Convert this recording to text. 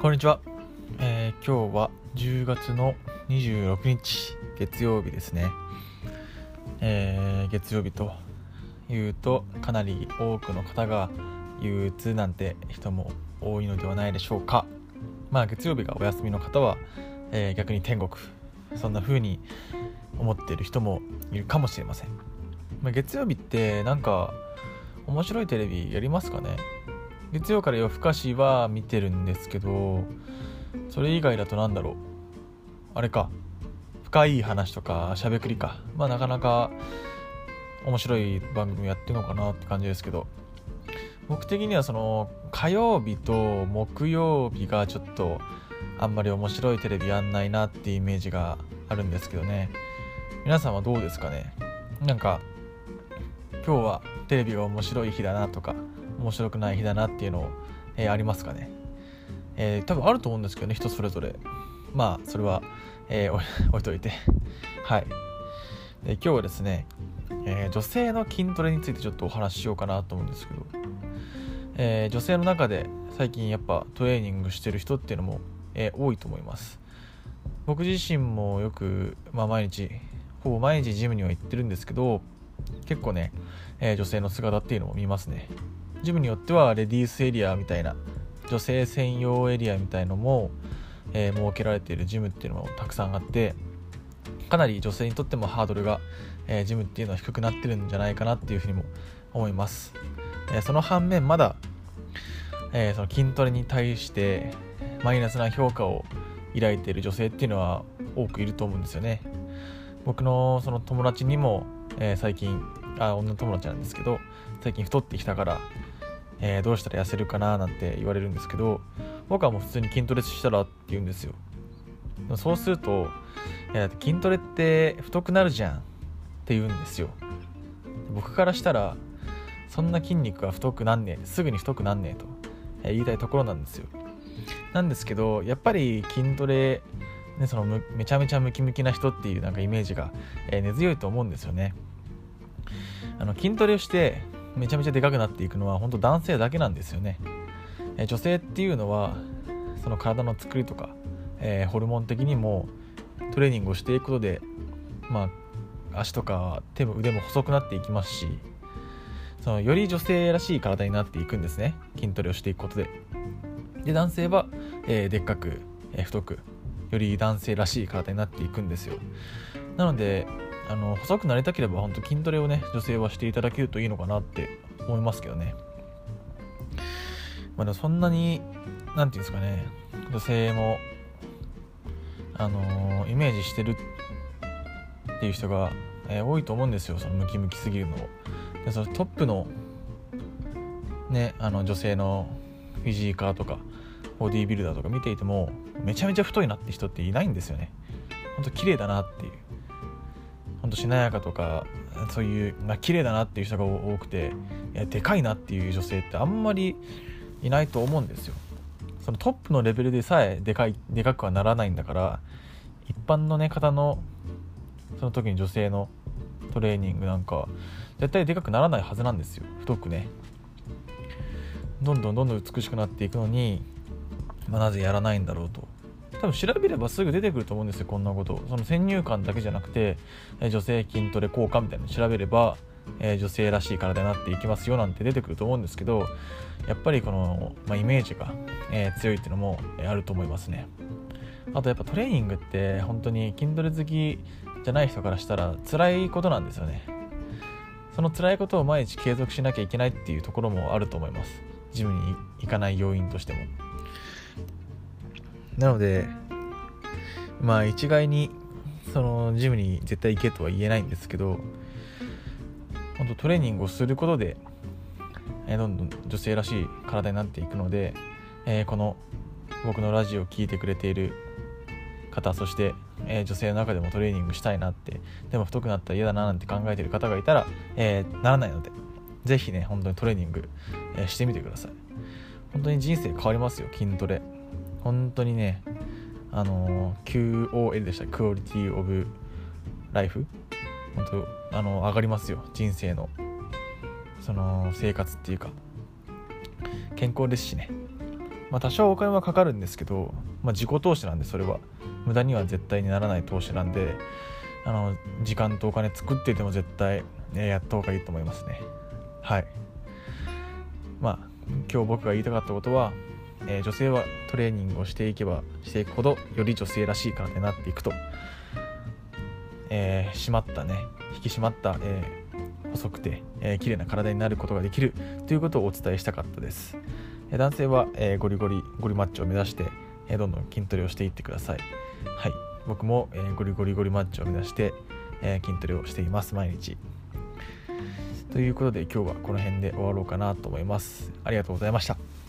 こんにちは、えー、今日は10月の26日月曜日ですね、えー、月曜日というとかなり多くの方が憂鬱なんて人も多いのではないでしょうか。まあ月曜日がお休みの方は、えー、逆に天国。そんな風に思っている人もいるかもしれません、まあ、月曜日ってなんか面白いテレビやりますかね？月曜から夜更かしは見てるんですけどそれ以外だと何だろう。あれか。深い話とかしゃべくりか。まあなかなか面白い番組やってるのかなって感じですけど。僕的にはその火曜日と木曜日がちょっとあんまり面白いテレビやんないなってイメージがあるんですけどね。皆さんはどうですかね。なんか今日はテレビが面白い日だなとか面白くない日だなっていうのを、えー、ありますかね、えー、多分あると思うんですけどね人それぞれ。まあそれは、えー、置いといて。はい。で今日はですね、え女性の筋トレについてちょっとお話ししようかなと思うんですけど、え女性の中で最近やっぱトレーニングしてる人っていうのも、え多いと思います。僕自身もよく、まあ、毎日ほぼ毎日ジムには行ってるんですけど結構ね、え女性の姿っていうのも見ますね。ジムによってはレディースエリアみたいな女性専用エリアみたいのも、えー、設けられているジムっていうのもたくさんあってかなり女性にとってもハードルが、えー、ジムっていうのは低くなってるんじゃないかなっていうふうにも思います、えー、その反面まだ、えその筋トレに対してマイナスな評価を抱いている女性っていうのは多くいると思うんですよね。僕のその友達にも、え最近あ女友達なんですけど最近太ってきたからえー、どうしたら痩せるかななんて言われるんですけど僕はもう普通に筋トレしたらって言うんですよ。そうすると「いや筋トレって太くなるじゃん」って言うんですよ。僕からしたらそんな筋肉が太くなんねえすぐに太くなんねえと、え言いたいところなんですよ。なんですけどやっぱり筋トレね、そのめちゃめちゃムキムキな人っていうなんかイメージが、えー、根強いと思うんですよね。あの筋トレをしてめちゃめちゃでかくなっていくのは本当男性だけなんですよね、え女性っていうのはその体の作りとか、えー、ホルモン的にもトレーニングをしていくことでまあ足とか手も腕も細くなっていきますしそのより女性らしい体になっていくんですね。筋トレをしていくことで。で男性は、えー、でっかく、えー、太くより男性らしい体になっていくんですよ。なのであの細くなりたければ本当筋トレをね女性はしていただけるといいのかなって思いますけどね。まあでもそんなに何て言うんですかね女性もあの、イメージしてるっていう人が、えー、多いと思うんですよ。そのムキムキすぎるのを。でそのトップのねあの女性のフィジーカーとかボディービルダーとか見ていてもめちゃめちゃ太いなって人っていないんですよね。ほんと綺麗だなっていう。んとしなやかとかそういう、まあ綺麗だなっていう人が多くていやでかいなっていう女性ってあんまりいないと思うんですよ。そのトップのレベルでさえでかいでかくはならないんだから一般のね方のその時に女性のトレーニングなんか絶対でかくならないはずなんですよ。太くね。どんどんどんどん美しくなっていくのに、まあ、なぜやらないんだろうと。多分調べればすぐ出てくると思うんですよこんなこと。その先入観だけじゃなくて、え女性筋トレ効果みたいなの調べれば、え女性らしい体になっていきますよなんて出てくると思うんですけどやっぱりこの、まあ、イメージが、え強いっていうのも、えあると思いますね。あとやっぱトレーニングって本当に筋トレ好きじゃない人からしたら辛いことなんですよね。その辛いことを毎日継続しなきゃいけないっていうところもあると思います。ジムに行かない要因としても。なのでまあ一概にそのジムに絶対行けとは言えないんですけど本当トレーニングをすることで、え、どんどん女性らしい体になっていくので、えー、この僕のラジオを聴いてくれている方そして、え、女性の中でもトレーニングしたいなってでも太くなったら嫌だななんて考えている方がいたら、え、ならないので是非ね本当にトレーニング、え、してみてください。本当に人生変わりますよ筋トレ。本当にねあの QOL でしたクオリティオブライフ本当あの上がりますよ。人生の。その生活っていうか。健康ですしね。まあ、多少お金はかかるんですけど、まあ、自己投資なんでそれは。無駄には絶対にならない投資なんであの時間とお金作ってても絶対、ね、やった方がいいと思いますね。はい。まあ今日僕が言いたかったことは、えー、女性はトレーニングをしていけばしていくほどより女性らしい体になっていくと、えー、締まったね。引き締まった、えー、細くて、えー、綺麗な体になることができるということをお伝えしたかったです、え、男性は、え、ゴリゴリゴリマッチを目指して、え、どんどん筋トレをしていってください。はい。僕も、え、ゴリゴリゴリマッチを目指して、え、筋トレをしています。毎日。ということで今日はこの辺で終わろうかなと思います。ありがとうございました。